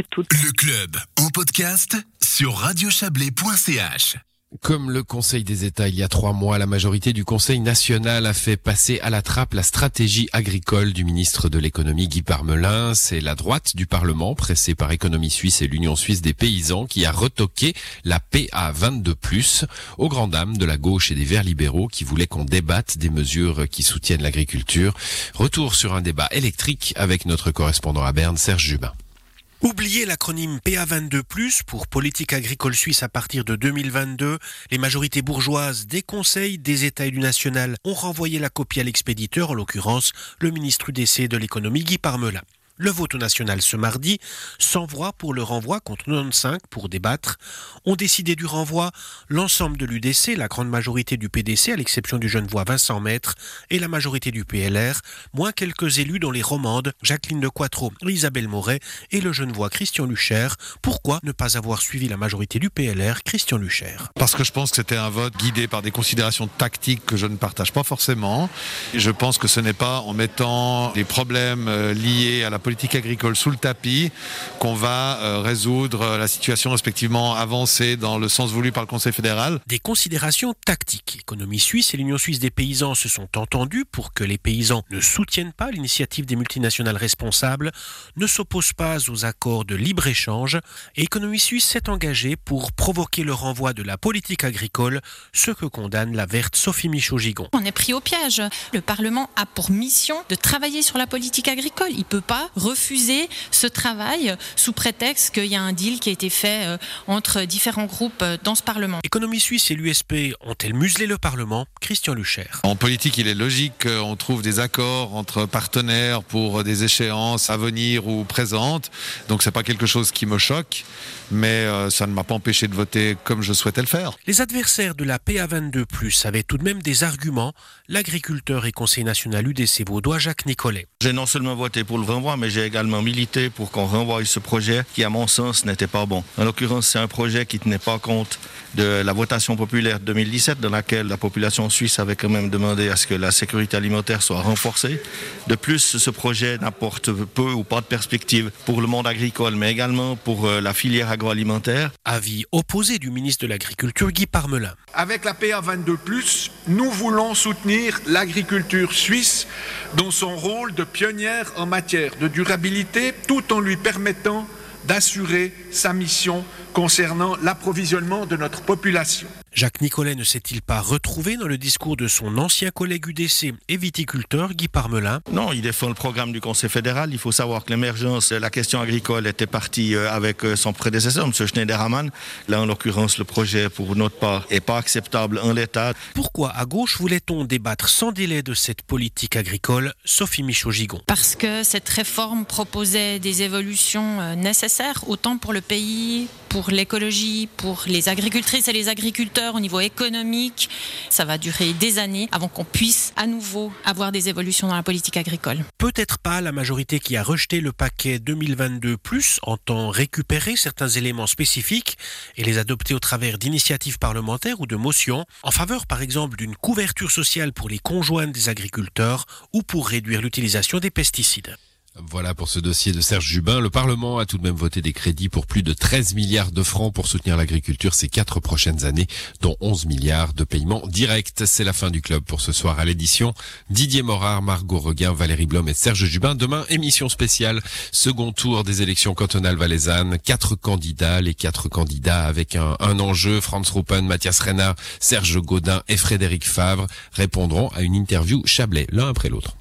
Le club en podcast sur radiochablais.ch. Comme le Conseil des États il y a trois mois, la majorité du Conseil national a fait passer à la trappe la stratégie agricole du ministre de l'économie Guy Parmelin. C'est la droite du Parlement, pressée par Économie Suisse et l'Union Suisse des paysans, qui a retoqué la PA 22+, aux grandes dames de la gauche et des Verts libéraux qui voulaient qu'on débatte des mesures qui soutiennent l'agriculture. Retour sur un débat électrique avec notre correspondant à Berne, Serge Jubin. Oubliez l'acronyme PA22+, pour politique agricole suisse à partir de 2022. Les majorités bourgeoises des conseils, des États et du national ont renvoyé la copie à l'expéditeur, en l'occurrence le ministre UDC de l'économie Guy Parmelin. Le vote national ce mardi, sans voix pour le renvoi contre 95 pour débattre, ont décidé du renvoi l'ensemble de l'UDC, la grande majorité du PDC, à l'exception du jeune voix Vincent Maître, et la majorité du PLR, moins quelques élus dont les romandes Jacqueline de Quattro, Isabelle Moret et le jeune voix Christian Lucher. Pourquoi ne pas avoir suivi la majorité du PLR, Christian Lucher Parce que je pense que c'était un vote guidé par des considérations tactiques que je ne partage pas forcément. Je pense que ce n'est pas en mettant des problèmes euh, liés à la politique politique agricole sous le tapis qu'on va euh, résoudre la situation respectivement avancée dans le sens voulu par le Conseil fédéral. Des considérations tactiques. Économie suisse et l'Union suisse des paysans se sont entendus pour que les paysans ne soutiennent pas l'initiative des multinationales responsables, ne s'opposent pas aux accords de libre-échange et Économie suisse s'est engagée pour provoquer le renvoi de la politique agricole, ce que condamne la verte Sophie Michaud-Gigon. On est pris au piège. Le Parlement a pour mission de travailler sur la politique agricole. Il ne peut pas refuser ce travail sous prétexte qu'il y a un deal qui a été fait euh, entre différents groupes euh, dans ce Parlement. Économie suisse et l'USP ont-elles muselé le Parlement? Christian Lucher. En politique, il est logique qu'on trouve des accords entre partenaires pour des échéances à venir ou présentes. Donc c'est pas quelque chose qui me choque, mais euh, ça ne m'a pas empêché de voter comme je souhaitais le faire. Les adversaires de la PA22+ avaient tout de même des arguments. L'agriculteur et conseiller national UDC Vaudois Jacques Nicolet. J'ai non seulement voté pour le renvoi, mais j'ai également milité pour qu'on renvoie ce projet qui, à mon sens, n'était pas bon. En l'occurrence, c'est un projet qui ne tenait pas compte de la votation populaire 2017 dans laquelle la population suisse avait quand même demandé à ce que la sécurité alimentaire soit renforcée. De plus, ce projet n'apporte peu ou pas de perspective pour le monde agricole, mais également pour euh, la filière agroalimentaire. Avis opposé du ministre de l'Agriculture Guy Parmelin. Avec la PA 22+, nous voulons soutenir l'agriculture suisse dans son rôle de pionnière en matière de durabilité tout en lui permettant d'assurer sa mission concernant l'approvisionnement de notre population. Jacques Nicolet ne s'est-il pas retrouvé dans le discours de son ancien collègue UDC et viticulteur Guy Parmelin? Non, il défend le programme du Conseil fédéral. Il faut savoir que l'émergence, la question agricole était partie euh, avec euh, son prédécesseur, M. Schneiderhamann. Là, en l'occurrence, le projet, pour notre part, n'est pas acceptable en l'état. Pourquoi, à gauche, voulait-on débattre sans délai de cette politique agricole? Sophie Michaud-Gigon. Parce que cette réforme proposait des évolutions euh, nécessaires, autant pour le pays, pour l'écologie, pour les agricultrices et les agriculteurs au niveau économique. Ça va durer des années avant qu'on puisse à nouveau avoir des évolutions dans la politique agricole. Peut-être pas la majorité qui a rejeté le paquet 2022 plus entend récupérer certains éléments spécifiques et les adopter au travers d'initiatives parlementaires ou de motions en faveur par exemple d'une couverture sociale pour les conjoints des agriculteurs ou pour réduire l'utilisation des pesticides. Voilà pour ce dossier de Serge Jubin. Le Parlement a tout de même voté des crédits pour plus de 13 milliards de francs pour soutenir l'agriculture ces quatre prochaines années, dont 11 milliards de paiements directs. C'est la fin du club pour ce soir à l'édition. Didier Morard, Margot Reguin, Valérie Blom et Serge Jubin. Demain, émission spéciale, second tour des élections cantonales valaisannes. Quatre candidats, les quatre candidats avec un, enjeu. Franz Ruppen, Mathias Renard, Serge Gaudin et Frédéric Favre répondront à une interview Chablais, l'un après l'autre.